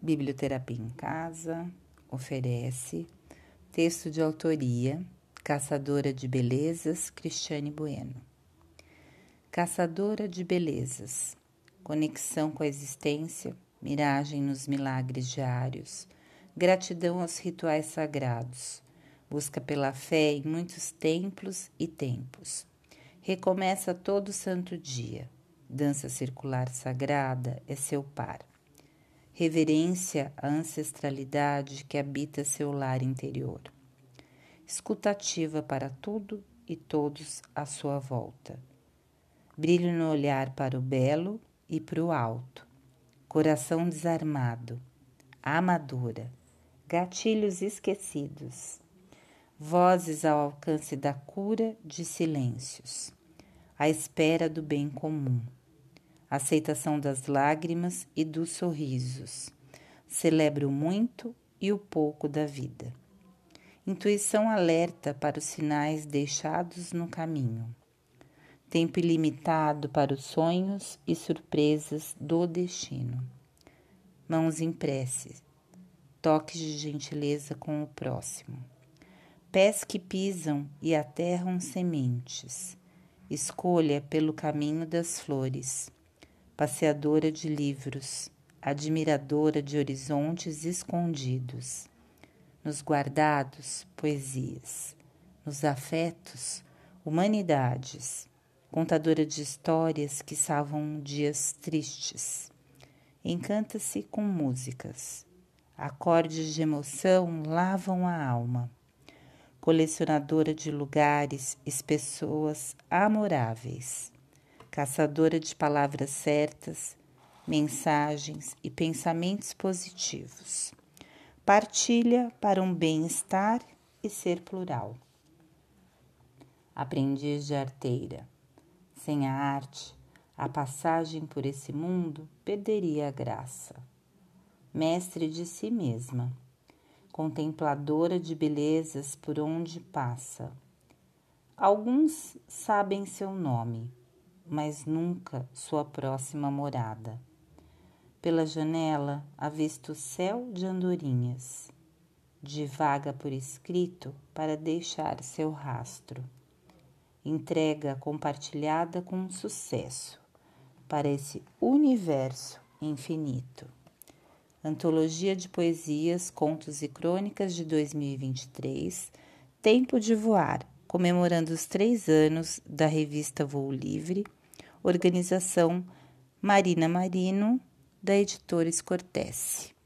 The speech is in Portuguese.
Biblioterapia em Casa oferece texto de autoria Caçadora de Belezas, Cristiane Bueno. Caçadora de Belezas, conexão com a existência, miragem nos milagres diários, gratidão aos rituais sagrados, busca pela fé em muitos templos e tempos. Recomeça todo santo dia. Dança circular sagrada é seu par reverência à ancestralidade que habita seu lar interior, escutativa para tudo e todos à sua volta, brilho no olhar para o belo e para o alto, coração desarmado, amadora, gatilhos esquecidos, vozes ao alcance da cura de silêncios, à espera do bem comum aceitação das lágrimas e dos sorrisos. Celebro muito e o pouco da vida. Intuição alerta para os sinais deixados no caminho. Tempo ilimitado para os sonhos e surpresas do destino. Mãos em prece. Toques de gentileza com o próximo. Pés que pisam e aterram sementes. Escolha pelo caminho das flores passeadora de livros, admiradora de horizontes escondidos, nos guardados, poesias, nos afetos, humanidades, contadora de histórias que salvam dias tristes. Encanta-se com músicas. Acordes de emoção lavam a alma. Colecionadora de lugares e pessoas amoráveis caçadora de palavras certas, mensagens e pensamentos positivos. Partilha para um bem-estar e ser plural. Aprendiz de arteira. Sem a arte, a passagem por esse mundo perderia a graça. Mestre de si mesma, contempladora de belezas por onde passa. Alguns sabem seu nome, mas nunca sua próxima morada. Pela janela avista o céu de andorinhas. Divaga por escrito para deixar seu rastro. Entrega compartilhada com sucesso para esse universo infinito. Antologia de Poesias, Contos e Crônicas de 2023, Tempo de Voar, comemorando os três anos da revista Voo Livre Organização Marina Marino, da editora Escortece.